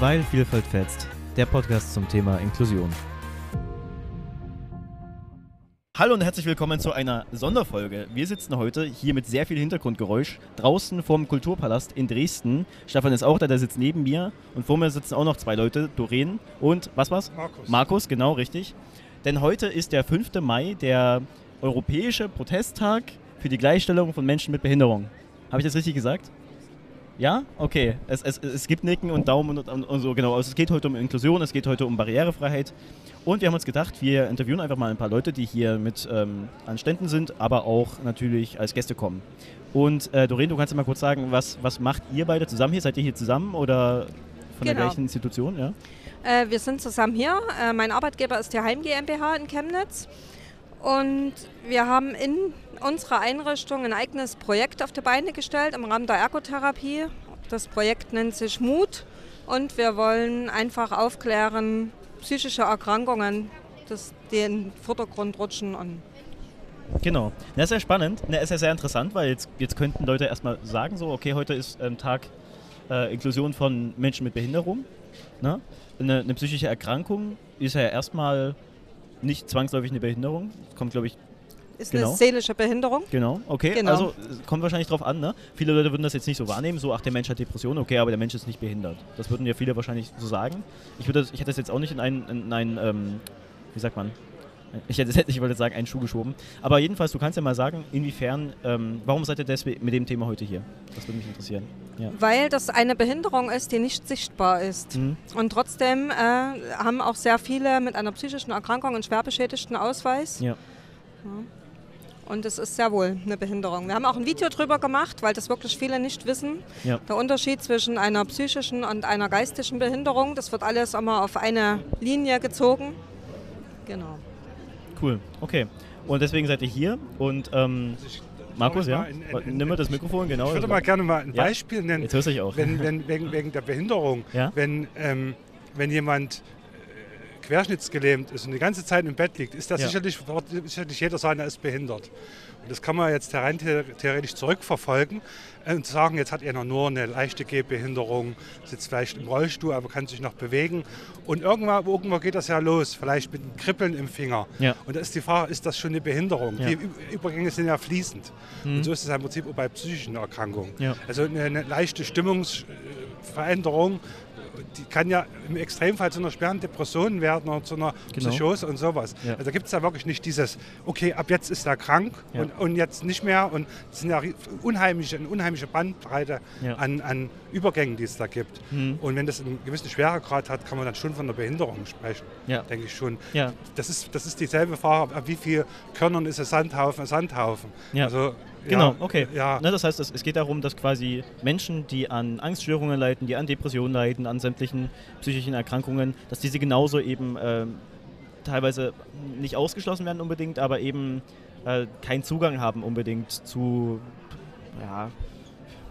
Weil Vielfalt fetzt. Der Podcast zum Thema Inklusion. Hallo und herzlich willkommen zu einer Sonderfolge. Wir sitzen heute hier mit sehr viel Hintergrundgeräusch draußen vorm Kulturpalast in Dresden. Stefan ist auch da, der sitzt neben mir. Und vor mir sitzen auch noch zwei Leute, Doreen und was war's? Markus. Markus, genau, richtig. Denn heute ist der 5. Mai, der Europäische Protesttag für die Gleichstellung von Menschen mit Behinderung. Habe ich das richtig gesagt? Ja? Okay. Es, es, es gibt Nicken und Daumen und, und, und so, genau. Also es geht heute um Inklusion, es geht heute um Barrierefreiheit. Und wir haben uns gedacht, wir interviewen einfach mal ein paar Leute, die hier mit ähm, an Ständen sind, aber auch natürlich als Gäste kommen. Und äh, Doreen, du kannst ja mal kurz sagen, was, was macht ihr beide zusammen hier? Seid ihr hier zusammen oder von der Genau. gleichen Institution? Ja? Äh, wir sind zusammen hier. Äh, mein Arbeitgeber ist die Heim GmbH in Chemnitz. Und wir haben in unserer Einrichtung ein eigenes Projekt auf die Beine gestellt im Rahmen der Ergotherapie. Das Projekt nennt sich Mut. Und wir wollen einfach aufklären, psychische Erkrankungen, dass die in den Vordergrund rutschen. Und Genau. Das ist ja spannend. Das ist ja sehr interessant, weil jetzt, jetzt könnten Leute erstmal sagen, so, okay, heute ist ähm, Tag äh, Inklusion von Menschen mit Behinderung. Ne? Eine, eine psychische Erkrankung ist ja erstmal nicht zwangsläufig eine Behinderung. Kommt, glaube ich, ist Genau. eine seelische Behinderung. genau. Okay, Genau. also kommt wahrscheinlich drauf an, ne? Viele Leute würden das jetzt nicht so wahrnehmen, so, ach, der Mensch hat Depressionen, okay, aber der Mensch ist nicht behindert. Das würden ja viele wahrscheinlich so sagen. Ich, würde das, ich hätte das jetzt auch nicht in einen, in einen ähm, wie sagt man, ich, hätte, ich wollte jetzt sagen, einen Schuh geschoben. Aber jedenfalls, du kannst ja mal sagen, inwiefern, ähm, warum seid ihr deswegen mit dem Thema heute hier? Das würde mich interessieren. Ja. Weil das eine Behinderung ist, die nicht sichtbar ist. Mhm. Und trotzdem äh, haben auch sehr viele mit einer psychischen Erkrankung einen schwerbeschädigten Ausweis. Ja. Und es ist sehr wohl eine Behinderung. Wir haben auch ein Video drüber gemacht, weil das wirklich viele nicht wissen. Ja. Der Unterschied zwischen einer psychischen und einer geistigen Behinderung, das wird alles immer auf eine Linie gezogen. Genau. Cool, okay. Und deswegen seid ihr hier und ähm, Also ich- Markus, ja? in- in- Nimm mal das Mikrofon, genau. Ich würde mal gerne mal ein Ja. Beispiel nennen, Jetzt hörst du dich auch. wenn, wenn, wegen, wegen der Behinderung. Ja? Wenn, ähm, wenn jemand querschnittsgelähmt ist und die ganze Zeit im Bett liegt, ist das Ja. sicherlich, wird sicherlich jeder sagen, er ist behindert. Und das kann man jetzt rein the- theoretisch zurückverfolgen äh, und sagen, jetzt hat er nur eine leichte Gehbehinderung, sitzt vielleicht im Rollstuhl, aber kann sich noch bewegen. Und irgendwann, irgendwo geht das ja los, vielleicht mit einem Kribbeln im Finger. Ja. Und da ist die Frage, ist das schon eine Behinderung? Ja. Die Übergänge sind ja fließend. Mhm. Und so ist es im Prinzip auch bei psychischen Erkrankungen. Also eine, eine leichte Stimmungsveränderung, die kann ja im Extremfall zu einer schweren Depression werden oder zu einer Genau. Psychose und sowas. Ja. Also da gibt es ja wirklich nicht dieses, okay, ab jetzt ist er krank Ja. und, und jetzt nicht mehr. Und es sind ja unheimliche, eine unheimliche Bandbreite Ja. an, an Übergängen, die es da gibt. Mhm. Und wenn das einen gewissen Schweregrad hat, kann man dann schon von einer Behinderung sprechen, denke ich schon. Das ist, das ist dieselbe Frage, ab wie viel Körnern ist ein Sandhaufen ein Sandhaufen. Also, Genau, okay. Ja, Ne, das heißt, es, es geht darum, dass quasi Menschen, die an Angststörungen leiden, die an Depressionen leiden, an sämtlichen psychischen Erkrankungen, dass diese genauso eben ähm, teilweise nicht ausgeschlossen werden unbedingt, aber eben äh, keinen Zugang haben unbedingt zu, ja,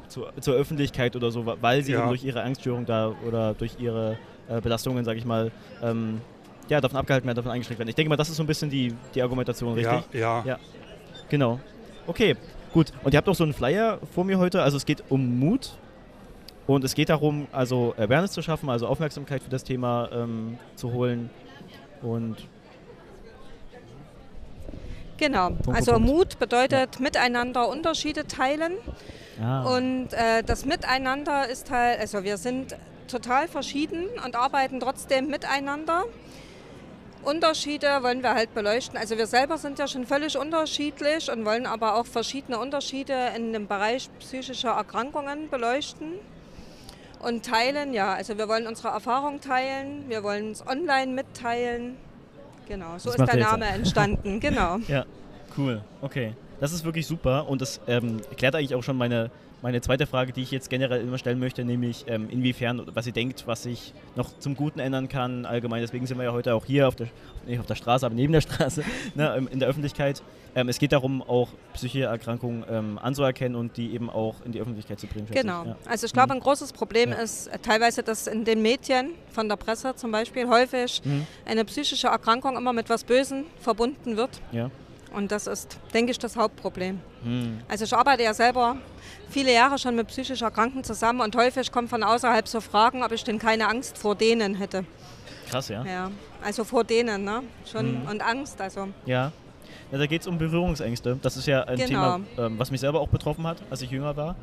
zu, zur Öffentlichkeit oder so, weil sie Ja. eben durch ihre Angststörung da oder durch ihre äh, Belastungen, sage ich mal, ähm, ja, davon abgehalten werden, davon eingeschränkt werden. Ich denke mal, das ist so ein bisschen die, die Argumentation, richtig? ja, ja. Ja. Genau. Okay, gut. Und ihr habt auch so einen Flyer vor mir heute. Also es geht um Mut. Und es geht darum, also Awareness zu schaffen, also Aufmerksamkeit für das Thema ähm, zu holen. Und Genau. Also. Mut bedeutet miteinander Unterschiede teilen. ah, Und äh, das Miteinander ist halt, also wir sind total verschieden und arbeiten trotzdem miteinander. Unterschiede wollen wir halt beleuchten. Also wir selber sind ja schon völlig unterschiedlich und wollen aber auch verschiedene Unterschiede in dem Bereich psychischer Erkrankungen beleuchten und teilen. Ja, also wir wollen unsere Erfahrung teilen, wir wollen es online mitteilen. Genau, so Das ist der ihr jetzt. Name entstanden. Genau. ja, cool. Okay. Das ist wirklich super und das ähm, erklärt eigentlich auch schon meine, meine zweite Frage, die ich jetzt generell immer stellen möchte, nämlich ähm, inwiefern, was ihr denkt, was sich noch zum Guten ändern kann allgemein. Deswegen sind wir ja heute auch hier auf der, nicht auf der Straße, aber neben der Straße, ne, ähm, in der Öffentlichkeit. Ähm, es geht darum, auch psychische Erkrankungen ähm, anzuerkennen und die eben auch in die Öffentlichkeit zu bringen. Genau. Ich. Ja. Also ich glaube, Mhm. ein großes Problem Ja. ist äh, teilweise, dass in den Medien, von der Presse zum Beispiel, häufig Mhm. eine psychische Erkrankung immer mit was Bösen verbunden wird. Ja. Und das ist, denke ich, das Hauptproblem. Hm. Also ich arbeite ja selber viele Jahre schon mit psychisch Erkrankten zusammen und häufig kommen von außerhalb so Fragen, ob ich denn keine Angst vor denen hätte. Krass, ja. Ja, also vor denen, ne? Schon Mhm. und Angst, also. Ja. ja da geht es um Berührungsängste. Das ist ja ein Genau. Thema, was mich selber auch betroffen hat, als ich jünger war.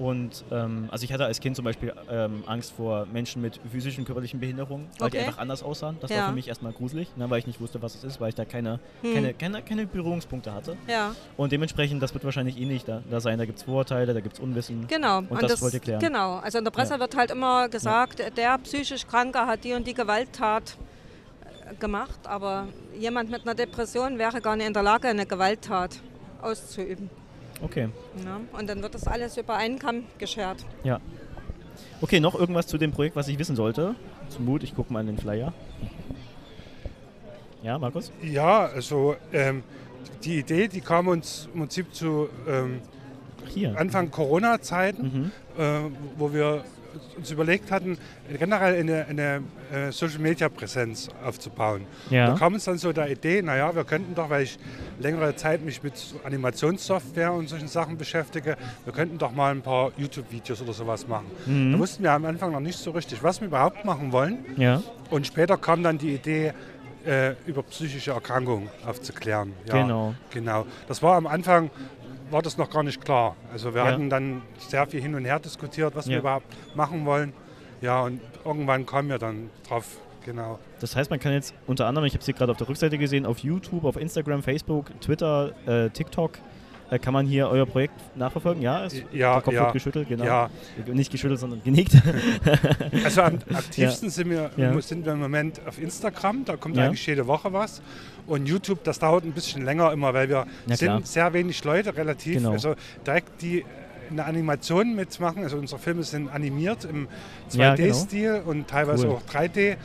Und ähm, also ich hatte als Kind zum Beispiel ähm, Angst vor Menschen mit physischen, körperlichen Behinderungen, weil die Okay. einfach anders aussahen. Das war Ja. für mich erstmal gruselig, ne, weil ich nicht wusste, was es ist, weil ich da keine, Hm. keine, keine, keine Berührungspunkte hatte. Ja, Und dementsprechend, das wird wahrscheinlich eh nicht da, da sein. Da gibt es Vorurteile, da gibt es Unwissen. genau. Und das wollt ihr klären. Genau. Also in der Presse wird halt immer gesagt, der psychisch Kranke hat die und die Gewalttat äh, gemacht, aber jemand mit einer Depression wäre gar nicht in der Lage, eine Gewalttat auszuüben. Okay, Ne? Und dann wird das alles über einen Kamm geschert. ja. Okay, noch irgendwas zu dem Projekt, was ich wissen sollte? Zum Mut, ich gucke mal in den Flyer. Ja, Markus? Ja, also ähm, die Idee, die kam uns im Prinzip zu ähm, Hier. Anfang Corona-Zeiten, Mhm. äh, wo wir uns überlegt hatten, generell eine, eine äh, Social-Media-Präsenz aufzubauen. Ja. Da kam uns dann so der Idee, naja, wir könnten doch, weil ich längere Zeit mich mit so Animationssoftware und solchen Sachen beschäftige, wir könnten doch mal ein paar YouTube-Videos oder sowas machen. Mhm. Da wussten wir am Anfang noch nicht so richtig, was wir überhaupt machen wollen. Ja, Und später kam dann die Idee, äh, über psychische Erkrankungen aufzuklären. Ja, Genau. Genau. Das war am Anfang, war das noch gar nicht klar. Also wir Ja. hatten dann sehr viel hin und her diskutiert, was Ja. wir überhaupt machen wollen. Ja, und irgendwann kamen wir dann drauf, genau. das heißt, man kann jetzt unter anderem, ich habe es hier gerade auf der Rückseite gesehen, auf YouTube, auf Instagram, Facebook, Twitter, äh, TikTok, äh, kann man hier euer Projekt nachverfolgen. Ja, es, Ja, Kopf ja, wird geschüttelt, genau. Ja, Nicht geschüttelt, sondern genickt. also am aktivsten sind, wir, Ja. sind wir im Moment auf Instagram, da kommt Ja. eigentlich jede Woche was. Und YouTube, das dauert ein bisschen länger immer, weil wir Ja, sind sehr wenig Leute relativ. Genau. Also direkt die eine Animation mitmachen. Also unsere Filme sind animiert im Ja, genau. 2D-Stil und teilweise Cool. auch 3D.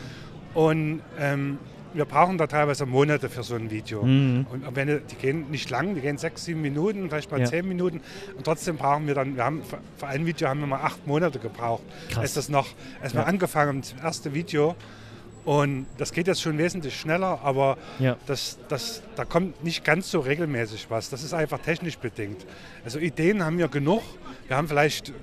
Und ähm, wir brauchen da teilweise Monate für so ein Video. Mhm. Und wenn die gehen nicht lang, die gehen sechs, sieben Minuten, vielleicht mal Ja. zehn Minuten. Und trotzdem brauchen wir dann, wir haben für- ein Video haben wir mal acht Monate gebraucht. Krass. Als das noch, als Ja. angefangen das erste Video. Und das geht jetzt schon wesentlich schneller, aber Ja. das, das, da kommt nicht ganz so regelmäßig was. Das ist einfach technisch bedingt. Also Ideen haben wir genug. Wir haben vielleicht,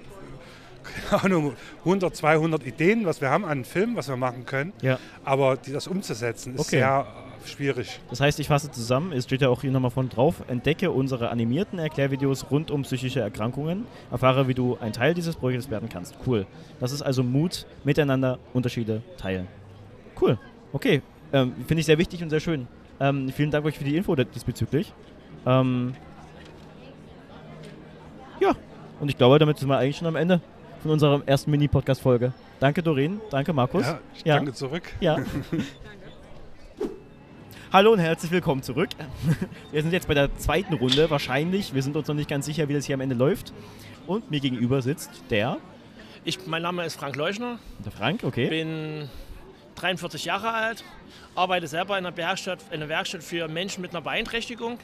keine Ahnung, 100, 200 Ideen, was wir haben an Filmen, was wir machen können. ja. Aber die, das umzusetzen ist Okay. sehr äh, schwierig. Das heißt, ich fasse zusammen, es steht ja auch hier nochmal von drauf, entdecke unsere animierten Erklärvideos rund um psychische Erkrankungen, erfahre, wie du ein Teil dieses Projektes werden kannst. Cool. Das ist also Mut, miteinander Unterschiede teilen. Cool. Okay. Ähm, Finde ich sehr wichtig und sehr schön. Ähm, vielen Dank euch für die Info diesbezüglich. Ähm, ja, und ich glaube, damit sind wir eigentlich schon am Ende von unserer ersten Mini-Podcast-Folge. Danke, Doreen. Danke, Markus. Ja, ich Ja. danke zurück. Ja. Hallo und herzlich willkommen zurück. Wir sind jetzt bei der zweiten Runde wahrscheinlich. Wir sind uns noch nicht ganz sicher, wie das hier am Ende läuft. Und mir gegenüber sitzt der, Ich, mein Name ist Frank Leuschner, der Frank, okay. bin 43 Jahre alt, arbeite selber in einer Werkstatt, in einer Werkstatt für Menschen mit einer Beeinträchtigung.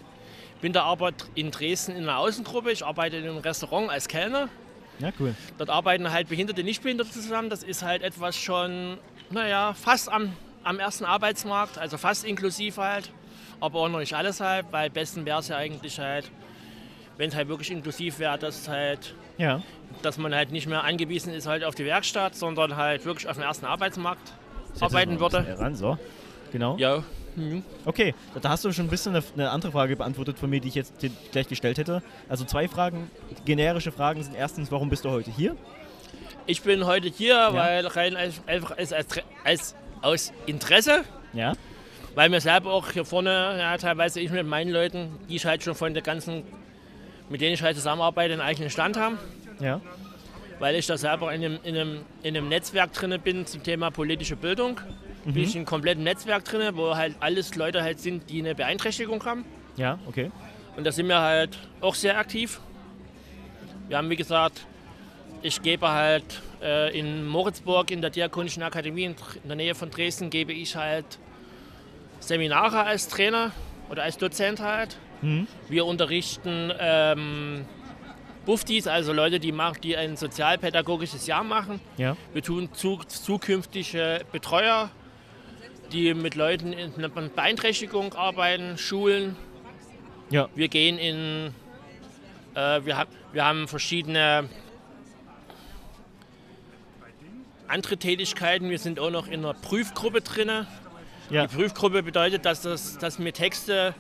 Bin da aber in Dresden in einer Außengruppe. Ich arbeite in einem Restaurant als Kellner. Ja, cool. Dort arbeiten halt Behinderte, Nichtbehinderte zusammen. Das ist halt etwas schon, naja, fast am, am ersten Arbeitsmarkt, also fast inklusiv halt. Aber auch noch nicht alles halt, weil besten wäre es ja eigentlich halt, wenn es halt wirklich inklusiv wäre, dass halt Ja, dass man halt nicht mehr angewiesen ist halt auf die Werkstatt, sondern halt wirklich auf dem ersten Arbeitsmarkt arbeiten würde. Ran, so. Genau. Ja. Mhm. Okay, da- hast du schon ein bisschen eine, eine andere Frage beantwortet von mir, die ich jetzt gleich gestellt hätte. Also zwei Fragen, generische Fragen sind erstens, warum bist du heute hier? Ich bin heute hier, weil rein einfach als, als, als aus Interesse, Ja, weil mir selber auch hier vorne, ja, teilweise ich mit meinen Leuten, die ich halt schon von der ganzen, mit denen ich halt zusammenarbeite, einen eigenen Stand haben. ja, Weil ich da selber in einem, in einem, in einem Netzwerk drin bin zum Thema politische Bildung. Bin ich in einem kompletten Netzwerk drin, wo halt alles Leute halt sind, die eine Beeinträchtigung haben. ja, okay. Und da sind wir halt auch sehr aktiv. Wir haben, wie gesagt, ich gebe halt äh, in Moritzburg in der Diakonischen Akademie in, in der Nähe von Dresden, gebe ich halt Seminare als Trainer oder als Dozent halt. Mhm. Wir unterrichten ähm, Buftis, also Leute, die, machen, die ein sozialpädagogisches Jahr machen. Ja, Wir tun zu, zukünftige Betreuer, die mit Leuten in einer Beeinträchtigung arbeiten, Schulen Ja. Wir gehen in, äh, wir, hab, wir haben verschiedene andere Tätigkeiten. Wir sind auch noch in einer Prüfgruppe drin. Ja. Die Prüfgruppe bedeutet, dass, das, dass wir Texte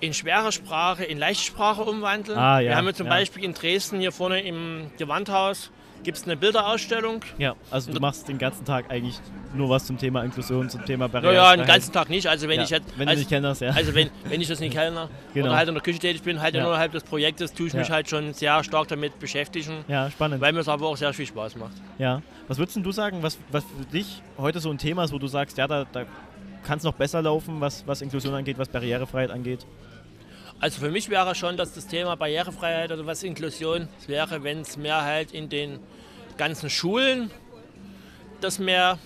in schwerer Sprache in leichte Sprache umwandeln. Ah, ja, wir haben ja zum. Beispiel in Dresden hier vorne im Gewandhaus gibt es eine Bilderausstellung. Ja, also du machst den ganzen Tag eigentlich nur was zum Thema Inklusion, zum Thema Ja, Barriere. ja, den ganzen Tag nicht. Also wenn ja, ich jetzt, wenn du also, nicht kennst, ja. also wenn, wenn ich das nicht kenne Genau. oder halt in der Küche tätig bin, halt Ja. innerhalb des Projektes, tue ich mich Ja. halt schon sehr stark damit beschäftigen, ja, spannend. weil mir es aber auch sehr viel Spaß macht. Ja. Was würdest du sagen, was, was für dich heute so ein Thema ist, wo du sagst, ja, da, da kann es noch besser laufen, was, was Inklusion angeht, was Barrierefreiheit angeht? Also für mich wäre schon, dass das Thema Barrierefreiheit oder was Inklusion wäre, wenn es mehr halt in den ganzen Schulen das mehr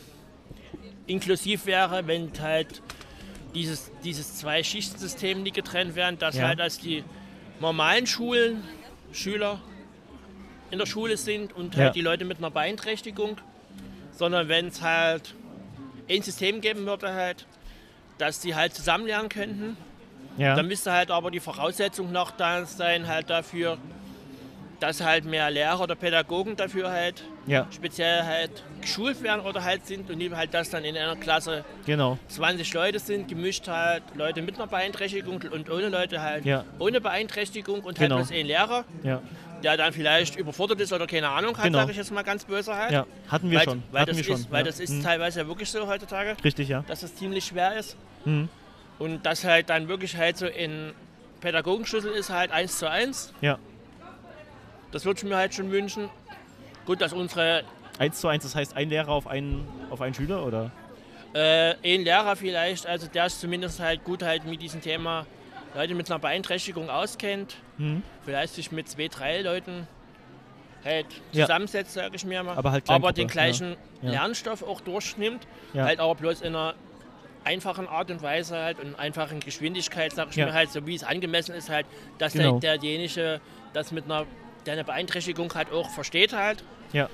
inklusiv wäre, wenn halt dieses, dieses Zwei-Schichten-System nicht getrennt wären, dass Ja. halt als die normalen Schulen Schüler in der Schule sind und halt Ja. die Leute mit einer Beeinträchtigung, sondern wenn es halt ein System geben würde halt, dass die halt zusammen lernen könnten Ja. dann müsste halt aber die Voraussetzung noch da sein, halt dafür, dass halt mehr Lehrer oder Pädagogen dafür halt ja, speziell halt geschult werden oder halt sind und nicht halt, dass dann in einer Klasse genau. 20 Leute sind, gemischt halt Leute mit einer Beeinträchtigung und ohne Leute halt Ja. ohne Beeinträchtigung und Genau. halt bloß ein Lehrer, Ja, der dann vielleicht überfordert ist oder keine Ahnung hat, Genau. sage ich jetzt mal ganz böse halt. ja. Hatten wir weil, schon. Weil, Hatten das wir schon. ist, weil ja. das ist Mhm. teilweise ja wirklich so heutzutage, Richtig, ja. dass es ziemlich schwer ist. Mhm. Und das halt dann wirklich halt so in Pädagogenschlüssel ist halt eins zu eins. Ja. Das würde ich mir halt schon wünschen. Gut, dass unsere Eins zu eins, das heißt ein Lehrer auf einen, auf einen Schüler, oder? äh, ein Lehrer vielleicht, also der ist zumindest halt gut halt mit diesem Thema Leute mit einer Beeinträchtigung auskennt, Mhm. vielleicht sich mit zwei, drei Leuten halt Ja. zusammensetzt, sage ich mir mal. Aber halt aber den gleichen ja. Ja. Lernstoff auch durchnimmt, Ja. halt aber bloß in einer einfachen Art und Weise halt und einfachen Geschwindigkeit, sag ich Ja. mir halt, so wie es angemessen ist halt, dass Genau. der, derjenige das mit einer, der eine Beeinträchtigung hat, auch versteht halt, Ja.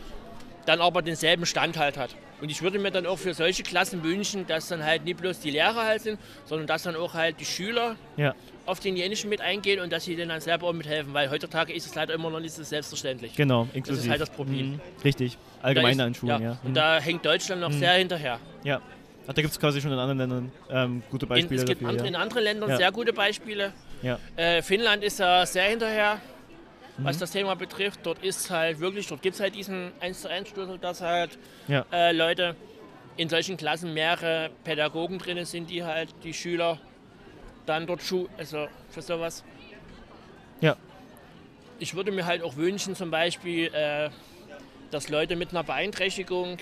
dann aber denselben Stand halt hat. Und ich würde mir dann auch für solche Klassen wünschen, dass dann halt nicht bloß die Lehrer halt sind, sondern dass dann auch halt die Schüler Ja. auf denjenigen mit eingehen und dass sie denen dann selber auch mithelfen, weil heutzutage ist es leider immer noch nicht so selbstverständlich. Genau, inklusiv. halt das Problem. Mhm. Richtig. Allgemein ist- an Schulen, ja. Und Mhm. da hängt Deutschland noch sehr hinterher. Ja. Da gibt es quasi schon in anderen Ländern ähm, gute In, Beispiele es gibt dafür. andere, ja. in anderen Ländern Ja. sehr gute Beispiele. Ja. Äh, Finnland ist ja sehr hinterher, was Mhm. das Thema betrifft. Dort ist halt wirklich, dort gibt es halt diesen 1 zu 1 Schlüssel, dass halt äh, Leute in solchen Klassen mehrere Pädagogen drin sind, die halt die Schüler dann dort schu also für sowas. Ja. Ich würde mir halt auch wünschen, zum Beispiel, äh, dass Leute mit einer Beeinträchtigung,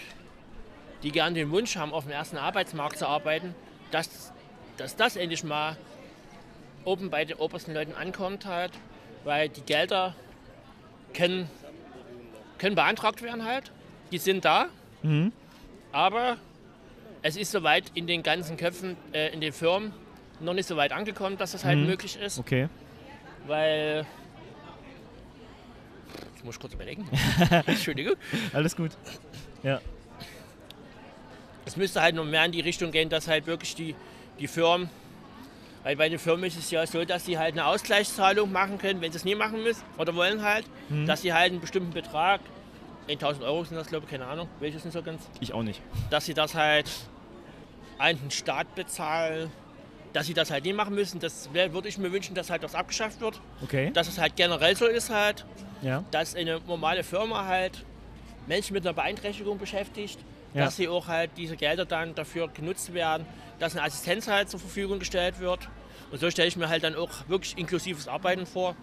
die gern den Wunsch haben, auf dem ersten Arbeitsmarkt zu arbeiten, dass, dass das endlich mal oben bei den obersten Leuten ankommt halt, weil die Gelder können, können beantragt werden halt, die sind da, Mhm. aber es ist soweit in den ganzen Köpfen, äh, in den Firmen noch nicht so weit angekommen, dass das halt Mhm. möglich ist, Okay. weil ich muss kurz überlegen. Entschuldigung. Alles gut. Ja. Es müsste halt noch mehr in die Richtung gehen, dass halt wirklich die, die Firmen, weil bei den Firmen ist es ja so, dass sie halt eine Ausgleichszahlung machen können, wenn sie es nie machen müssen oder wollen halt, Mhm. dass sie halt einen bestimmten Betrag, 1000 Euro sind das glaube ich, keine Ahnung, welches sind so ganz, Ich auch nicht. dass sie das halt an den Staat bezahlen, dass sie das halt nie machen müssen. Das würde ich mir wünschen, dass halt das abgeschafft wird, Okay. dass es halt generell so ist halt, Ja. dass eine normale Firma halt Menschen mit einer Beeinträchtigung beschäftigt, Ja. dass sie auch halt diese Gelder dann dafür genutzt werden, dass eine Assistenz halt zur Verfügung gestellt wird. Und so stelle ich mir halt dann auch wirklich inklusives Arbeiten vor.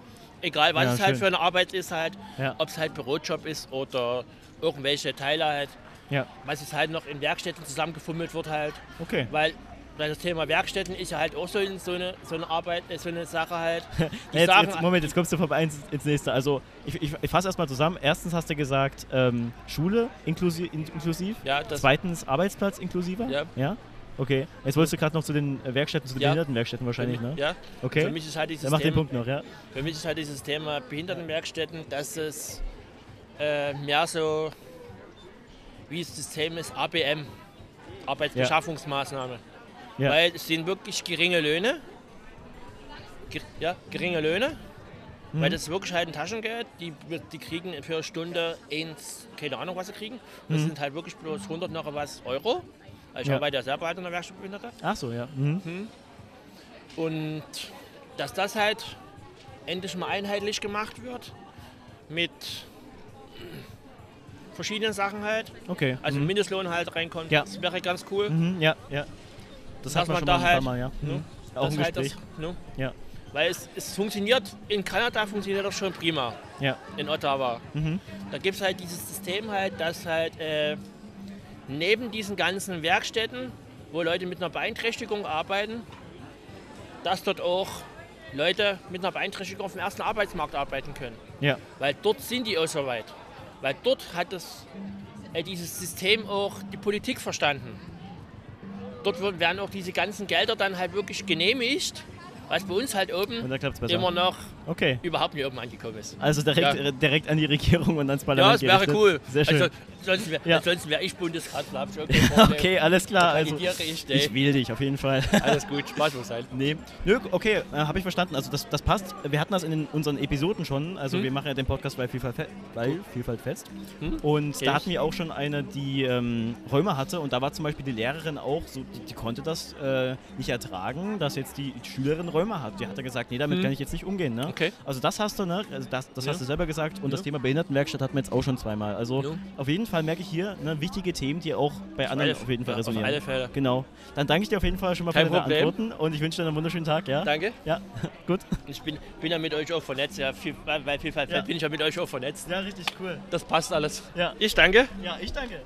Egal was Ja, es halt schön. für eine Arbeit ist halt, Ja. ob es halt Bürojob ist oder irgendwelche Teile halt, Ja. was es halt noch in Werkstätten zusammengefummelt wird halt. Okay. Weil, weil das Thema Werkstätten ist ja halt auch so, so, eine, so eine Arbeit, äh, so eine Sache halt. Jetzt, sagen- jetzt, Moment, jetzt kommst du vom eins ins nächste. Also, ich, ich, ich fasse erstmal zusammen. Erstens hast du gesagt, ähm, Schule inklusiv, inklusiv. ja, Zweitens Arbeitsplatz inklusiver. Ja. Ja? Okay. Jetzt wolltest du gerade noch zu den äh, Werkstätten, zu den Ja. Behindertenwerkstätten wahrscheinlich, ne? ja, Okay. für mich ist halt dieses Dann mach den Thema- Punkt noch, ja. Für mich ist halt dieses Thema Behindertenwerkstätten, dass es äh, mehr so, wie das System ist, ABM, Arbeitsbeschaffungsmaßnahme. Ja. Weil es sind wirklich geringe Löhne ja, geringe Löhne, Mhm. weil das ist wirklich halt ein Taschengeld. Die, die kriegen für Stunde eins, keine Ahnung, was sie kriegen. Das Mhm. sind halt wirklich bloß 100 noch was Euro. Also ich Ja. arbeite ja selber halt in der Werkstatt Behinderte. Ach so, ja. Mhm. Und dass das halt endlich mal einheitlich gemacht wird mit verschiedenen Sachen halt. Okay. Also mhm. Mindestlohn halt reinkommt, Ja. das wäre ganz cool. Mhm, ja, ja. Das hat man man da halt- Mal, ja. Mhm. ne, Auch Das halt. Das, ne? Ja. Weil es, es funktioniert, in Kanada funktioniert das schon prima, Ja. in Ottawa. Mhm. Da gibt es halt dieses System halt, dass halt äh, neben diesen ganzen Werkstätten, wo Leute mit einer Beeinträchtigung arbeiten, dass dort auch Leute mit einer Beeinträchtigung auf dem ersten Arbeitsmarkt arbeiten können. Ja. Weil dort sind die auch so weit. Weil dort hat das, äh, dieses System auch die Politik verstanden. Dort werden auch diese ganzen Gelder dann halt wirklich genehmigt, was bei uns halt oben immer noch Okay. überhaupt nicht oben angekommen ist. Also direkt, Ja. direkt an die Regierung und ans Ja, Parlament es wäre gerichtet. cool. Sehr schön. Also, sonst wäre Ja. wär ich Bundeskanzler. okay, alles klar. Also, ich, ey. ich wähle dich auf jeden Fall. Alles gut, Spaß muss sein. Nee, nö, okay, äh, habe ich verstanden. Also das, das passt. Wir hatten das in den, unseren Episoden schon. Also Hm. wir machen ja den Podcast bei Vielfalt, fe weil Vielfalt fest. Hm. Und Kenn da hatten wir auch schon eine, die ähm, Rheuma hatte. Und da war zum Beispiel die Lehrerin auch so, die, die konnte das äh, nicht ertragen, dass jetzt die Schülerin Rheuma hat. Die hat dann gesagt, nee, damit Hm. kann ich jetzt nicht umgehen. Ne? Okay. Also das hast du, ne? Also das, das Ja. hast du selber gesagt. Und das Ja. Thema Behindertenwerkstatt hatten wir jetzt auch schon zweimal. Also Ja. auf jeden Fall merke ich hier ne, wichtige Themen, die auch bei anderen alle- auf jeden Fall ja, auf resonieren. alle Fälle. Genau. Dann danke ich dir auf jeden Fall schon mal Kein für deine Problem. Antworten und ich wünsche dir einen wunderschönen Tag, ja? Danke. Ja, gut. Ich bin, bin ja mit euch auch vernetzt. Ja, viel, weil Vielfalt Ja. bin ich ja mit euch auch vernetzt. Ja, richtig cool. Das passt alles. Ja, Ich danke. ja ich danke.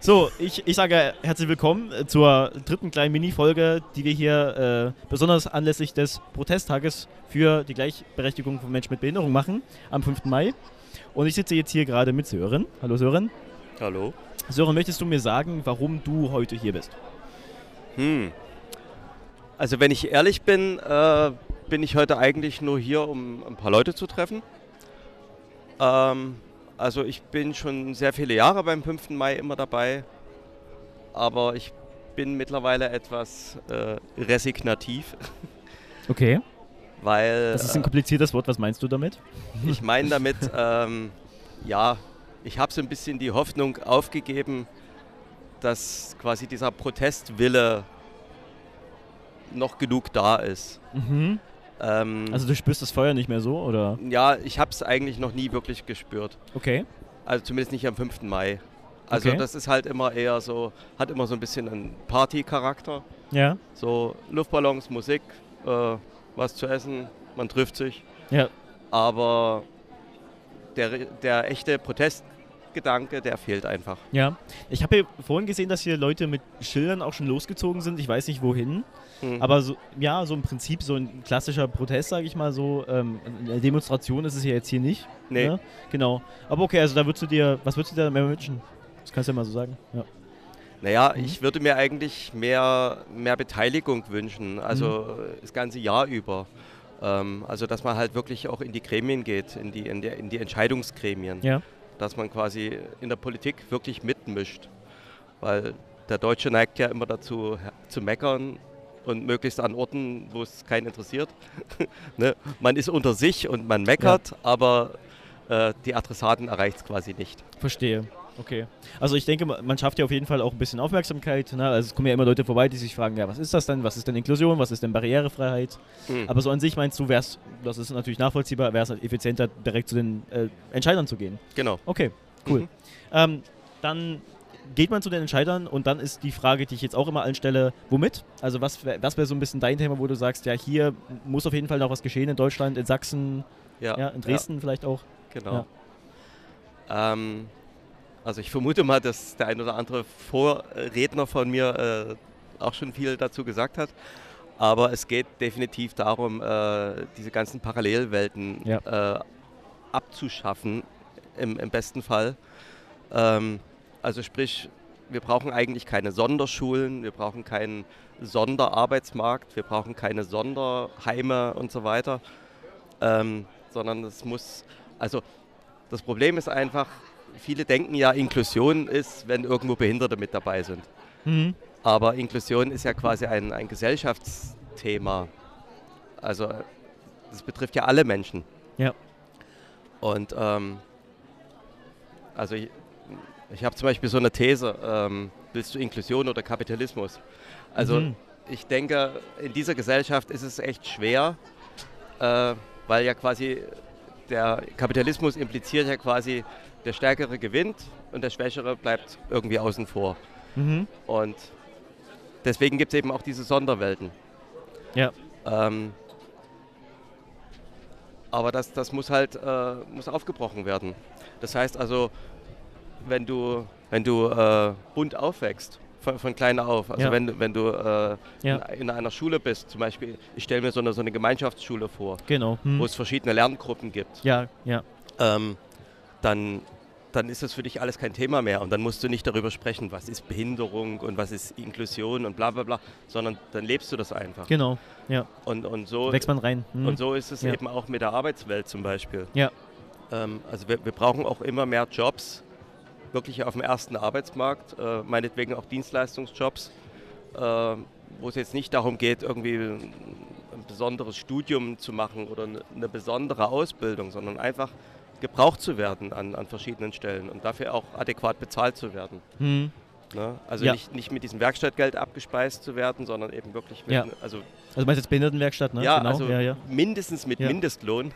So, ich, ich sage herzlich willkommen zur dritten kleinen Mini-Folge, die wir hier äh, besonders anlässlich des Protesttages für die Gleichberechtigung von Menschen mit Behinderung machen, am 5. Mai. Und ich sitze jetzt hier gerade mit Sören. Hallo Sören. Hallo. Sören, möchtest du mir sagen, warum du heute hier bist? Hm. Also wenn ich ehrlich bin, äh, bin ich heute eigentlich nur hier, um ein paar Leute zu treffen. Ähm, also ich bin schon sehr viele Jahre beim 5. Mai immer dabei, aber ich bin mittlerweile etwas äh, resignativ, Okay. weil Das ist ein kompliziertes Wort. Was meinst du damit? äh, ich meine damit, ähm, ja, ich habe so ein bisschen die Hoffnung aufgegeben, dass quasi dieser Protestwille noch genug da ist. Mhm. Ähm, Also du spürst das Feuer nicht mehr so, oder? ja, ich habe es eigentlich noch nie wirklich gespürt. Okay. Also zumindest nicht am 5. Mai. Also Okay. das ist halt immer eher so, hat immer so ein bisschen einen Party-Charakter. Ja. So Luftballons, Musik, äh, was zu essen, man trifft sich. Ja. Aber der, der echte Protestgedanke, der fehlt einfach. Ja. Ich habe hier vorhin gesehen, dass hier Leute mit Schildern auch schon losgezogen sind. Ich weiß nicht wohin. Hm. Aber so, ja, so im Prinzip so ein klassischer Protest, sage ich mal so. Ähm, eine Demonstration ist es ja jetzt hier nicht. Nee. Ne? Genau. Aber okay, also da würdest du dir, was würdest du dir da mehr wünschen? Das kannst du ja mal so sagen. Ja. Naja, Mhm. ich würde mir eigentlich mehr, mehr Beteiligung wünschen, also Mhm. das ganze Jahr über. Ähm, also dass man halt wirklich auch in die Gremien geht, in die, in die, in die Entscheidungsgremien. Ja. Dass man quasi in der Politik wirklich mitmischt. Weil der Deutsche neigt ja immer dazu zu meckern und möglichst an Orten, wo es keinen interessiert. ne? Man ist unter sich und man meckert, aber äh, die Adressaten erreicht es quasi nicht. Verstehe. Okay. Also ich denke, man schafft ja auf jeden Fall auch ein bisschen Aufmerksamkeit. Ne? Also es kommen ja immer Leute vorbei, die sich fragen, ja, was ist das denn? Was ist denn Inklusion? Was ist denn Barrierefreiheit? Hm. Aber so an sich meinst du, wär's, das ist natürlich nachvollziehbar, wäre es halt effizienter, direkt zu den äh, Entscheidern zu gehen. Genau. Okay, cool. Mhm. Ähm, dann geht man zu den Entscheidern und dann ist die Frage, die ich jetzt auch immer allen stelle, womit? Also was wäre was wär so ein bisschen dein Thema, wo du sagst, ja, hier muss auf jeden Fall noch was geschehen in Deutschland, in Sachsen, ja, in Dresden vielleicht auch. Genau. Ähm, also ich vermute mal, dass der ein oder andere Vorredner von mir äh, auch schon viel dazu gesagt hat. Aber es geht definitiv darum, äh, diese ganzen Parallelwelten äh, abzuschaffen, im, im besten Fall. Ähm, also sprich, wir brauchen eigentlich keine Sonderschulen, wir brauchen keinen Sonderarbeitsmarkt, wir brauchen keine Sonderheime und so weiter, ähm, sondern es muss, also das Problem ist einfach, viele denken ja, Inklusion ist, wenn irgendwo Behinderte mit dabei sind. Mhm. Aber Inklusion ist ja quasi ein, ein Gesellschaftsthema. Also das betrifft ja alle Menschen. Ja. Und ähm, also ich, ich habe zum Beispiel so eine These, ähm, willst du Inklusion oder Kapitalismus? Also Mhm. ich denke, in dieser Gesellschaft ist es echt schwer, äh, weil ja quasi der Kapitalismus impliziert ja quasi, der Stärkere gewinnt und der Schwächere bleibt irgendwie außen vor. Mhm. Und deswegen gibt es eben auch diese Sonderwelten. Ja. Ähm, aber das, das muss halt äh, muss aufgebrochen werden. Das heißt also, wenn du, wenn du äh, bunt aufwächst, von, von klein auf, also Ja. wenn, du- wenn du äh, Ja. in, in einer Schule bist, zum Beispiel, ich stelle mir so eine, so eine Gemeinschaftsschule vor, Genau. Hm. wo es verschiedene Lerngruppen gibt, Ja, ja. ähm, dann, dann ist das für dich alles kein Thema mehr und dann musst du nicht darüber sprechen, was ist Behinderung und was ist Inklusion und bla bla bla, sondern dann lebst du das einfach. Genau. Ja. Und, und so Wächst man rein. Hm. und so ist es Ja. eben auch mit der Arbeitswelt zum Beispiel. Ja. Ähm, also wir, wir brauchen auch immer mehr Jobs, wirklich auf dem ersten Arbeitsmarkt, äh, meinetwegen auch Dienstleistungsjobs, äh, wo es jetzt nicht darum geht, irgendwie ein besonderes Studium zu machen oder eine besondere Ausbildung, sondern einfach gebraucht zu werden an, an verschiedenen Stellen und dafür auch adäquat bezahlt zu werden. Hm. Ne? Also Ja. nicht, nicht mit diesem Werkstattgeld abgespeist zu werden, sondern eben wirklich mit, Ja. also Also meinst du jetzt Behindertenwerkstatt, ne? ja, genau. also ja, ja. mindestens mit. Mindestlohn.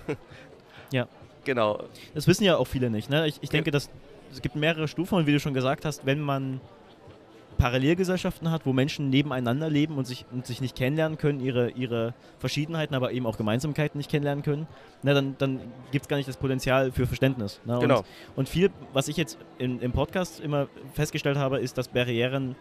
Ja. Genau. Das wissen ja auch viele nicht. Ne? Ich, ich denke, dass es gibt mehrere Stufen und wie du schon gesagt hast, wenn man Parallelgesellschaften hat, wo Menschen nebeneinander leben und sich, und sich nicht kennenlernen können, ihre, ihre Verschiedenheiten, aber eben auch Gemeinsamkeiten nicht kennenlernen können, ne, dann, dann gibt es gar nicht das Potenzial für Verständnis. Ne? Genau. Und, und viel, was ich jetzt in, im Podcast immer festgestellt habe, ist, dass Barrieren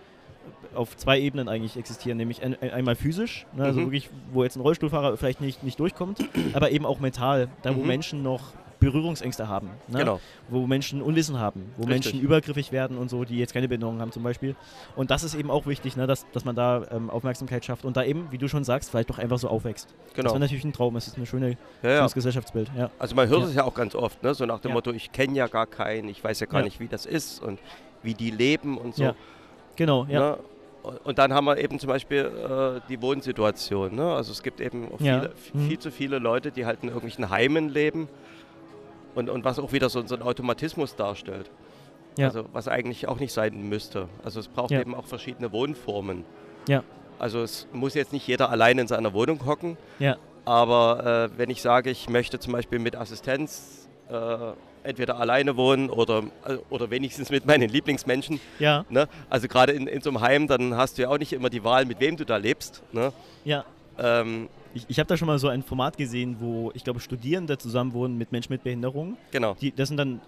auf zwei Ebenen eigentlich existieren, nämlich ein, einmal physisch, ne, also Mhm. wirklich, wo jetzt ein Rollstuhlfahrer vielleicht nicht, nicht durchkommt, aber eben auch mental, da wo Mhm. Menschen noch Berührungsängste haben, ne? Genau. wo Menschen Unwissen haben, wo Richtig. Menschen übergriffig werden und so, die jetzt keine Behinderung haben zum Beispiel. Und das ist eben auch wichtig, ne, dass, dass man da ähm, Aufmerksamkeit schafft und da eben, wie du schon sagst, vielleicht doch einfach so aufwächst. Das Genau. wäre natürlich ein Traum, es ist ein schöne, Ja, ja. schönes Gesellschaftsbild. Ja. Also man hört Ja. es ja auch ganz oft, ne? so nach dem Ja. Motto, ich kenne ja gar keinen, ich weiß ja gar Ja. nicht, wie das ist und wie die leben und so. Ja. Genau, ja. Ne? Und- dann haben wir eben zum Beispiel äh, die Wohnsituation. Ne? Also es gibt eben Ja. viele, Mhm. viel zu viele Leute, die halt in irgendwelchen Heimen leben und, und was auch wieder so, so ein Automatismus darstellt. Ja. Also was eigentlich auch nicht sein müsste. Also es braucht Ja. eben auch verschiedene Wohnformen. Ja. Also es muss jetzt nicht jeder allein in seiner Wohnung hocken, Ja. aber äh, wenn ich sage, ich möchte zum Beispiel mit Assistenz äh, entweder alleine wohnen oder, äh, oder wenigstens mit meinen Lieblingsmenschen, Ja, ne? also gerade in, in so einem Heim, dann hast du ja auch nicht immer die Wahl, mit wem du da lebst. Ne? ja. Ähm, Ich, ich habe da schon mal so ein Format gesehen, wo ich glaube Studierende zusammen wohnen mit Menschen mit Behinderung. genau. Die, das sind dann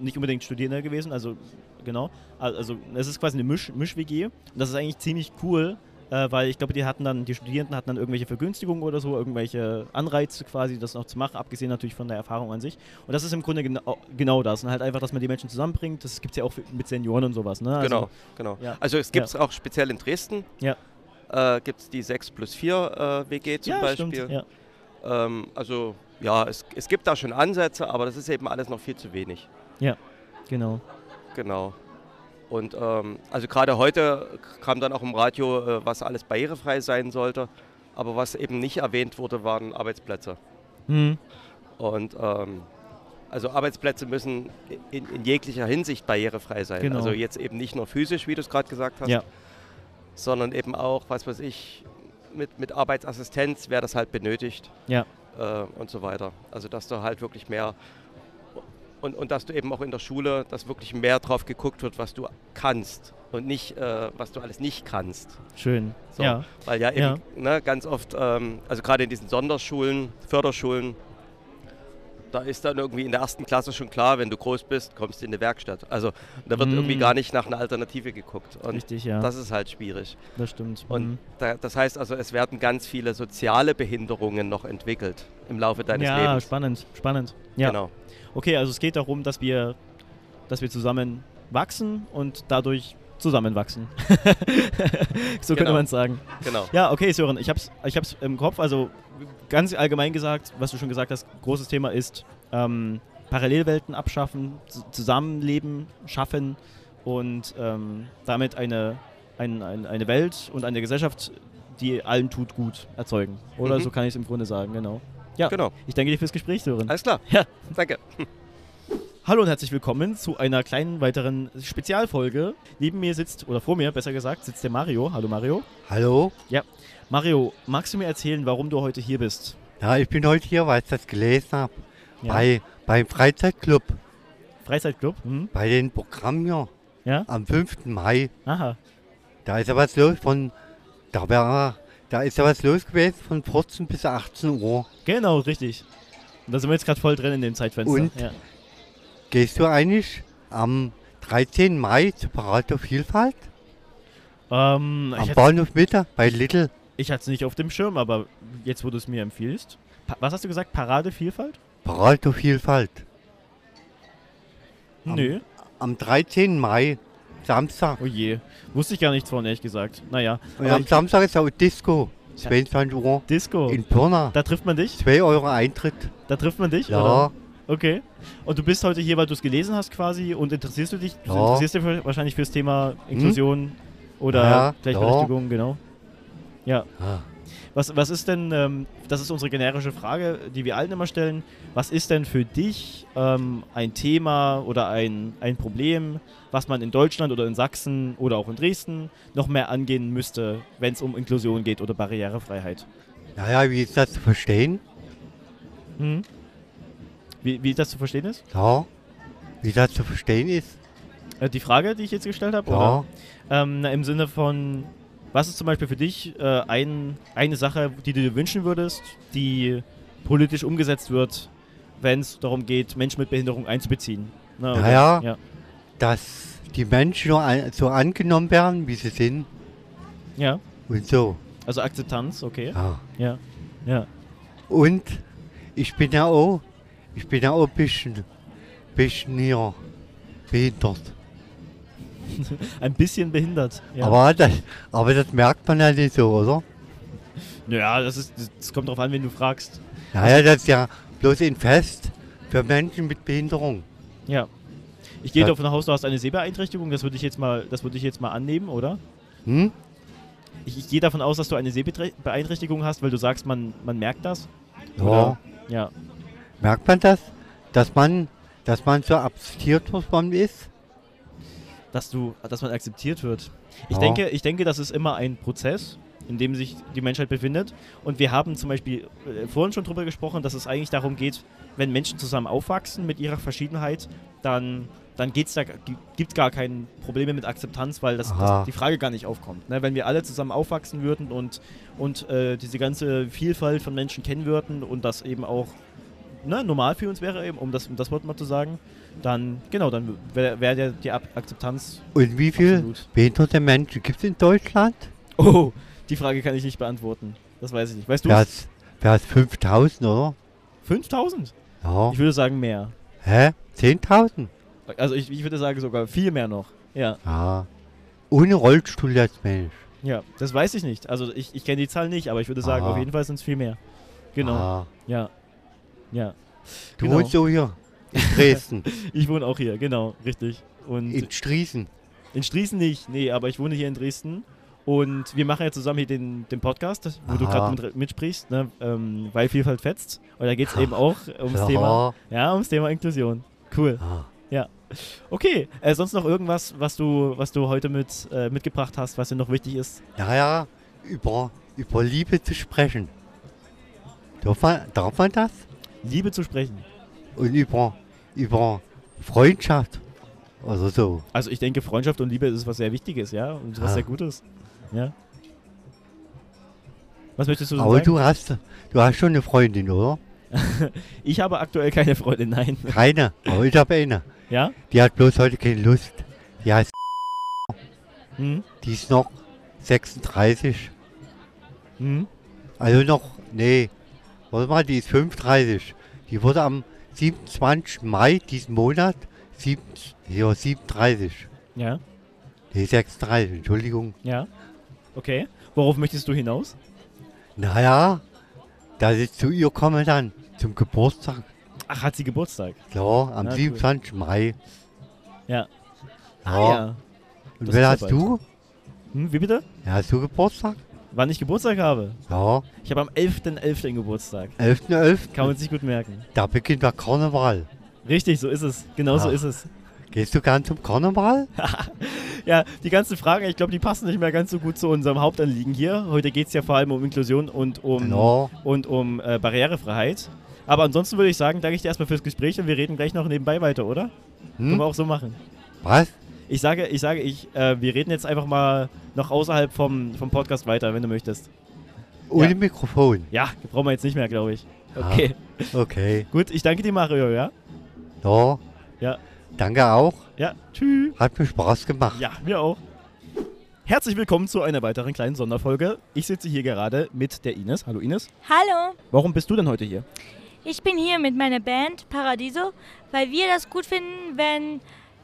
nicht unbedingt Studierende gewesen, also genau. Also es ist quasi eine Misch- Misch-WG. und das ist eigentlich ziemlich cool, äh, weil ich glaube, die hatten dann, die Studierenden hatten dann irgendwelche Vergünstigungen oder so, irgendwelche Anreize quasi, das noch zu machen, abgesehen natürlich von der Erfahrung an sich. Und das ist im Grunde genau, genau das. Und halt einfach, dass man die Menschen zusammenbringt. Das gibt es ja auch mit Senioren und sowas. Ne? Also, Genau, genau. ja. Also es gibt es auch speziell in Dresden. Ja. Äh, gibt es die 6 plus 4 äh, WG zum ja, Beispiel. stimmt. Ja. Ähm, also ja, es, es gibt da schon Ansätze, aber das ist eben alles noch viel zu wenig. Genau. Genau. Und ähm, also gerade heute kam dann auch im Radio, äh, was alles barrierefrei sein sollte. Aber was eben nicht erwähnt wurde, waren Arbeitsplätze. Hm. Und ähm, also Arbeitsplätze müssen in, in jeglicher Hinsicht barrierefrei sein. Genau. Also jetzt eben nicht nur physisch, wie du es gerade gesagt hast, Ja. Sondern eben auch, was weiß ich, mit, mit Arbeitsassistenz, wer das halt benötigt Ja. äh, und so weiter. Also dass du halt wirklich mehr und, und dass du eben auch in der Schule, dass wirklich mehr drauf geguckt wird, was du kannst und nicht, äh, was du alles nicht kannst. Schön. So. Ja. Weil ja eben Ja. Ne, ganz oft, ähm, also gerade in diesen Sonderschulen, Förderschulen, da ist dann irgendwie in der ersten Klasse schon klar, wenn du groß bist, kommst du in eine Werkstatt. Also da wird Mm. irgendwie gar nicht nach einer Alternative geguckt. Und Richtig, ja. das ist halt schwierig. das stimmt. Und Hm. da, das heißt also, es werden ganz viele soziale Behinderungen noch entwickelt im Laufe deines ja, Lebens. spannend, spannend. Ja. Genau. Okay, also es geht darum, dass wir, dass wir zusammen wachsen und dadurch zusammenwachsen. so könnte Genau. man es sagen. genau. Ja, okay, Sören, ich hab's, ich hab's im Kopf. Also ganz allgemein gesagt, was du schon gesagt hast, großes Thema ist ähm, Parallelwelten abschaffen, Zusammenleben schaffen und ähm, damit eine, ein, ein, eine Welt und eine Gesellschaft, die allen tut, gut erzeugen. Oder Mhm. so kann ich es im Grunde sagen, genau. Ja, Genau. ich danke dir fürs Gespräch, Sören. Alles klar. Ja. Danke. Hallo und herzlich willkommen zu einer kleinen weiteren Spezialfolge. Neben mir sitzt, oder vor mir besser gesagt, sitzt der Mario. Hallo Mario. Hallo? Mario, magst du mir erzählen, warum du heute hier bist? Ja, ich bin heute hier, weil ich das gelesen habe. Ja. Bei, beim Freizeitclub, Freizeitclub? Hm? bei den Programmen hier Ja? am 5. Mai. Aha. Da ist ja was los von, da, war, da ist ja was los gewesen von 14 bis 18 Uhr. Genau, richtig. Und da sind wir jetzt gerade voll drin in dem Zeitfenster. Und? Ja. Gehst du eigentlich am 13. Mai zur Parade Vielfalt? Ähm, Am Bahnhof Mitte bei Little? ich hatte es nicht auf dem Schirm, aber jetzt, wo du es mir empfiehlst. Pa was hast du gesagt? Parade Vielfalt? Parade Vielfalt. Am- Nö. Am 13. Mai, Samstag. Oh je. Wusste ich gar nichts von, ehrlich gesagt. Naja. Und am Samstag ist auch Disco. 22 Uhr. Disco. In Pirna. Da trifft man dich? 2 Euro Eintritt. Da trifft man dich? Ja. Oder? Okay. Und du bist heute hier, weil du es gelesen hast quasi und interessierst du dich? Du Ja. Hm? interessierst dich wahrscheinlich fürs Thema Inklusion oder Ja, Gleichberechtigung, genau. Ja. Ah. Was, was ist denn, ähm, das ist unsere generische Frage, die wir allen immer stellen, was ist denn für dich ähm, ein Thema oder ein, ein Problem, was man in Deutschland oder in Sachsen oder auch in Dresden noch mehr angehen müsste, wenn es um Inklusion geht oder Barrierefreiheit? Naja, wie ist das zu verstehen? Hm? Wie, wie das zu verstehen ist? Ja. Wie das zu verstehen ist? Äh, die Frage, die ich jetzt gestellt habe? Ja. Oder? Ähm, na, Im Sinne von, was ist zum Beispiel für dich äh, ein, eine Sache, die du dir wünschen würdest, die politisch umgesetzt wird, wenn es darum geht, Menschen mit Behinderung einzubeziehen? Na, oder- Ja, ja. ja. Dass die Menschen so, an, so angenommen werden, wie sie sind Ja, und so. also Akzeptanz, okay. Ja. Ja, ja. Und ich bin ja auch, ich bin ja auch ein bisschen, bisschen hier behindert. Ein bisschen behindert. Ja. Aber, das, aber das merkt man ja nicht so, oder? naja, das, ist, das- kommt drauf an, wen du fragst. Naja, das ist ja bloß ein Fest für Menschen mit Behinderung. Ja. Ich gehe Ja. davon aus, du hast eine Sehbeeinträchtigung, das würde ich jetzt mal, das würde ich jetzt mal annehmen, oder? Hm? Ich, ich gehe davon aus, dass du eine Sehbeeinträchtigung hast, weil du sagst, man, man merkt das. Ja. Oder? Ja. Merkt man das? Dass man, dass man so akzeptiert, was man ist? dass du, dass man akzeptiert wird. Ich Ja. denke, ich denke, das ist immer ein Prozess, in dem sich die Menschheit befindet. Und wir haben zum Beispiel äh, vorhin schon drüber gesprochen, dass es eigentlich darum geht, wenn Menschen zusammen aufwachsen mit ihrer Verschiedenheit, dann, dann geht's da, gibt es gar keine Probleme mit Akzeptanz, weil das, das, die Frage gar nicht aufkommt. Ne? Wenn wir alle zusammen aufwachsen würden und, und äh, diese ganze Vielfalt von Menschen kennen würden und das eben auch ne, normal für uns wäre, eben, um das, um das Wort mal zu sagen, dann, genau, dann wäre wär die Ab Akzeptanz Und wie viele behinderte Menschen gibt es in Deutschland? Oh, die Frage kann ich nicht beantworten. Das weiß ich nicht. Weißt du? Wer hat, wer hat 5000, oder? 5000? Ja. Ich würde sagen mehr. Hä? 10.000? Also ich, ich würde sagen sogar viel mehr noch. Ja, Ja. Ohne Rollstuhl als Mensch. ja, das weiß ich nicht. Also ich, ich kenne die Zahl nicht, aber ich würde sagen, Ah. auf jeden Fall sind es viel mehr. Genau, Ah. ja. Ja. Du Genau. wohnst so hier in Dresden, Ich wohne auch hier, genau, richtig. Und in Striesen. in Striesen nicht, nee, aber ich wohne hier in Dresden. Und wir machen ja zusammen hier den, den Podcast, wo du Aha. gerade mit, mitsprichst, ne? ähm, weil Vielfalt fetzt. Und da geht es eben auch ums Thema, Ja. ja, ums Thema Inklusion. Cool. Ah. Okay, äh, sonst noch irgendwas, was du, was du heute mit, äh, mitgebracht hast, was dir noch wichtig ist? Naja, über, über Liebe zu sprechen. Darf man, darf man das? Liebe zu sprechen. Und über, über Freundschaft oder so. Also ich denke, Freundschaft und Liebe ist was sehr Wichtiges, ja, und was Ah. sehr Gutes. Ja. Was möchtest du Aber sagen? du hast, du hast schon eine Freundin, oder? Ich habe aktuell keine Freundin, nein. Keine, aber ich habe eine. Ja? Die hat bloß heute keine Lust. Die heißt, Hm? die ist noch 36. Hm? Also noch, nee, warte mal, die ist 35. Die wurde am 27. Mai diesen Monat, sieben, ja, 37. Ja, Nee, 36, Entschuldigung. ja. Okay. Worauf möchtest du hinaus? Naja, dass ich zu ihr komme dann, zum Geburtstag. Ach, hat sie Geburtstag? Klar, am Na, cool. 27. Mai. Ja. Ja. Ah, ja. Und das wer ja hast du? Hm, wie bitte? Ja, hast du Geburtstag? Wann ich Geburtstag habe? Ja, Ich habe am 11.11. Geburtstag. 11.11. Kann man sich gut merken. Da beginnt der Karneval. Richtig, so ist es. Genau so Ah. ist es. Gehst du gern zum Karneval? Ja, die ganzen Fragen, ich glaube, die passen nicht mehr ganz so gut zu unserem Hauptanliegen hier. Heute geht es ja vor allem um Inklusion und um, Genau. und um äh, Barrierefreiheit. Aber ansonsten würde ich sagen, danke ich dir erstmal fürs Gespräch und wir reden gleich noch nebenbei weiter, oder? Können Hm? wir auch so machen. Was? Ich sage, ich sage, ich, äh, wir reden jetzt einfach mal noch außerhalb vom, vom Podcast weiter, wenn du möchtest. Ohne Ja. Mikrofon. Ja, brauchen wir jetzt nicht mehr, glaube ich. Okay, Okay. gut, ich danke dir, Mario, ja? Ja. Ja. Danke auch. Ja, tschüss. Hat mir Spaß gemacht. Ja, mir auch. Herzlich willkommen zu einer weiteren kleinen Sonderfolge. Ich sitze hier gerade mit der Ines. Hallo Ines. Hallo, Warum bist du denn heute hier? ich bin hier mit meiner Band Paradiso, weil wir das gut finden, wenn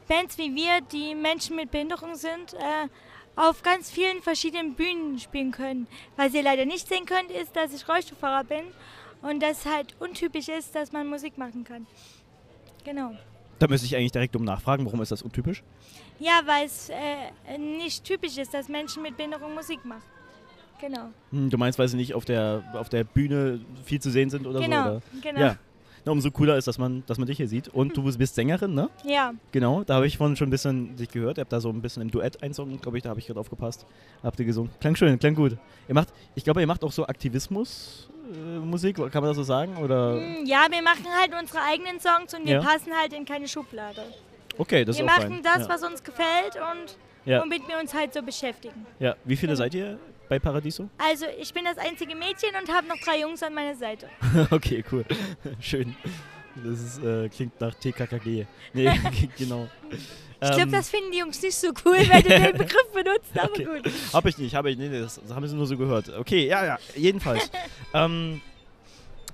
Bands wie wir, die Menschen mit Behinderung sind, äh, auf ganz vielen verschiedenen Bühnen spielen können. Was ihr leider nicht sehen könnt, ist, dass ich Rollstuhlfahrer bin und das halt untypisch ist, dass man Musik machen kann. Genau. Da müsste ich eigentlich direkt um nachfragen, warum ist das untypisch? Ja, weil es äh, nicht typisch ist, dass Menschen mit Behinderung Musik machen. Genau. Hm, du meinst, weil sie nicht auf der, auf der Bühne viel zu sehen sind oder so? genau. Oder? Genau. Ja. Na, umso cooler ist, dass man, dass man dich hier sieht. Und du bist Sängerin, ne? ja. Genau, da habe ich vorhin schon ein bisschen dich gehört. Ihr habt da so ein bisschen im Duett Song, glaube ich, da habe ich gerade aufgepasst. Habt ihr gesungen. Klang schön, klang gut. Ihr macht, ich glaube, ihr macht auch so Aktivismus-Musik, kann man das so sagen? Oder? Mm, Ja, wir machen halt unsere eigenen Songs und wir Ja. passen halt in keine Schublade. Okay, das wir ist auch machen fein. das, ja. was uns gefällt und Ja. womit wir uns halt so beschäftigen. ja. Wie viele seid ihr bei Paradiso? Also ich bin das einzige Mädchen und habe noch drei Jungs an meiner Seite. okay, cool. Schön. Das ist, äh, klingt nach TKKG. Nee, genau. Ich glaube, das finden die Jungs nicht so cool, wenn du den Begriff benutzt, aber Okay. gut. Habe ich nicht, habe ich nicht. Nee, das, das haben sie nur so gehört. Okay, ja, ja, jedenfalls. ähm,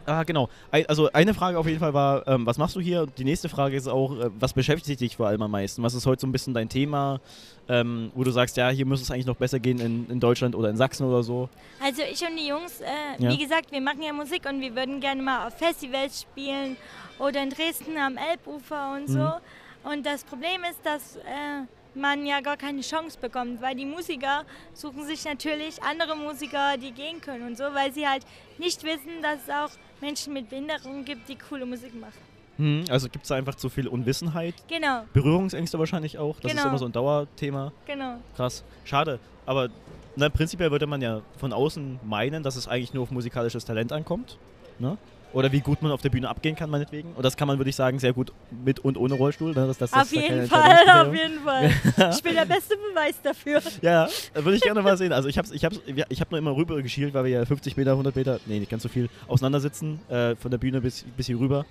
ah, genau. Also eine Frage auf jeden Fall war, ähm, was machst du hier? Die nächste Frage ist auch, äh, was beschäftigt dich vor allem am meisten? Was ist heute so ein bisschen dein Thema, ähm, wo du sagst, ja, hier müsste es eigentlich noch besser gehen in, in Deutschland oder in Sachsen oder so? Also ich und die Jungs, äh, Ja. wie gesagt, wir machen ja Musik und wir würden gerne mal auf Festivals spielen oder in Dresden am Elbufer und so. Mhm. Und das Problem ist, dass äh, man ja gar keine Chance bekommt, weil die Musiker suchen sich natürlich andere Musiker, die gehen können und so, weil sie halt nicht wissen, dass es auch Menschen mit Behinderung gibt, die coole Musik machen. Hm, also gibt es da einfach zu viel Unwissenheit? Genau, Berührungsängste wahrscheinlich auch? Das ist Genau. immer so ein Dauerthema. genau. Krass. Schade. Aber na, prinzipiell würde man ja von außen meinen, dass es eigentlich nur auf musikalisches Talent ankommt. Ne? Oder wie gut man auf der Bühne abgehen kann, meinetwegen. Und das kann man, würde ich sagen, sehr gut mit und ohne Rollstuhl. Ne? Das, das, das auf jeden Fall, auf jeden Fall. Ich bin der beste Beweis dafür. Ja, würde ich gerne mal sehen. Also ich habe ich hab's, ich hab nur immer rüber geschielt, weil wir ja 50 Meter, 100 Meter, nee, nicht ganz so viel, auseinandersitzen. Äh, von der Bühne bis, bis hier rüber.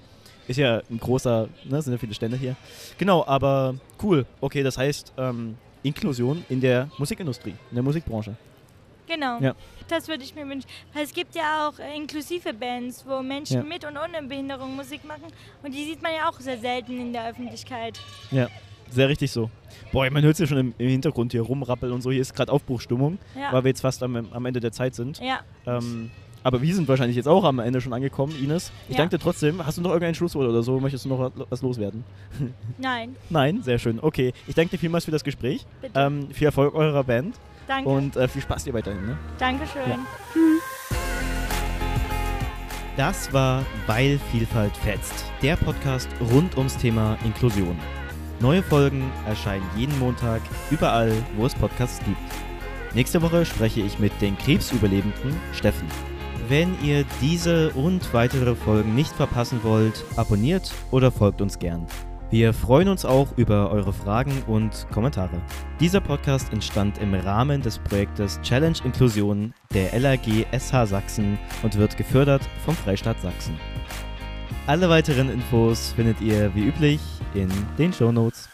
Ist ja ein großer, ne, sind ja viele Stände hier. Genau, aber cool. Okay, das heißt ähm, Inklusion in der Musikindustrie, in der Musikbranche. Genau. Ja. Das würde ich mir wünschen. Weil es gibt ja auch äh, inklusive Bands, wo Menschen Ja. mit und ohne Behinderung Musik machen. Und die sieht man ja auch sehr selten in der Öffentlichkeit. Ja, sehr richtig so. Boah, man hört es ja schon im, im Hintergrund hier rumrappeln und so. Hier ist gerade Aufbruchstimmung, Ja. weil wir jetzt fast am, am Ende der Zeit sind. ja. Ähm, aber wir sind wahrscheinlich jetzt auch am Ende schon angekommen, Ines. Ich Ja. danke dir trotzdem. Hast du noch irgendein Schlusswort oder so? Möchtest du noch was loswerden? Nein. Nein, sehr schön. Okay, ich danke dir vielmals für das Gespräch. Bitte. Ähm, viel Erfolg eurer Band Danke. und äh, viel Spaß dir weiterhin. Ne? Dankeschön. Ja. Das war Weil Vielfalt fetzt, der Podcast rund ums Thema Inklusion. Neue Folgen erscheinen jeden Montag überall, wo es Podcasts gibt. Nächste Woche spreche ich mit den Krebsüberlebenden Steffen. Wenn ihr diese und weitere Folgen nicht verpassen wollt, abonniert oder folgt uns gern. Wir freuen uns auch über eure Fragen und Kommentare. Dieser Podcast entstand im Rahmen des Projektes Challenge Inklusion der LAG SH Sachsen und wird gefördert vom Freistaat Sachsen. Alle weiteren Infos findet ihr wie üblich in den Shownotes.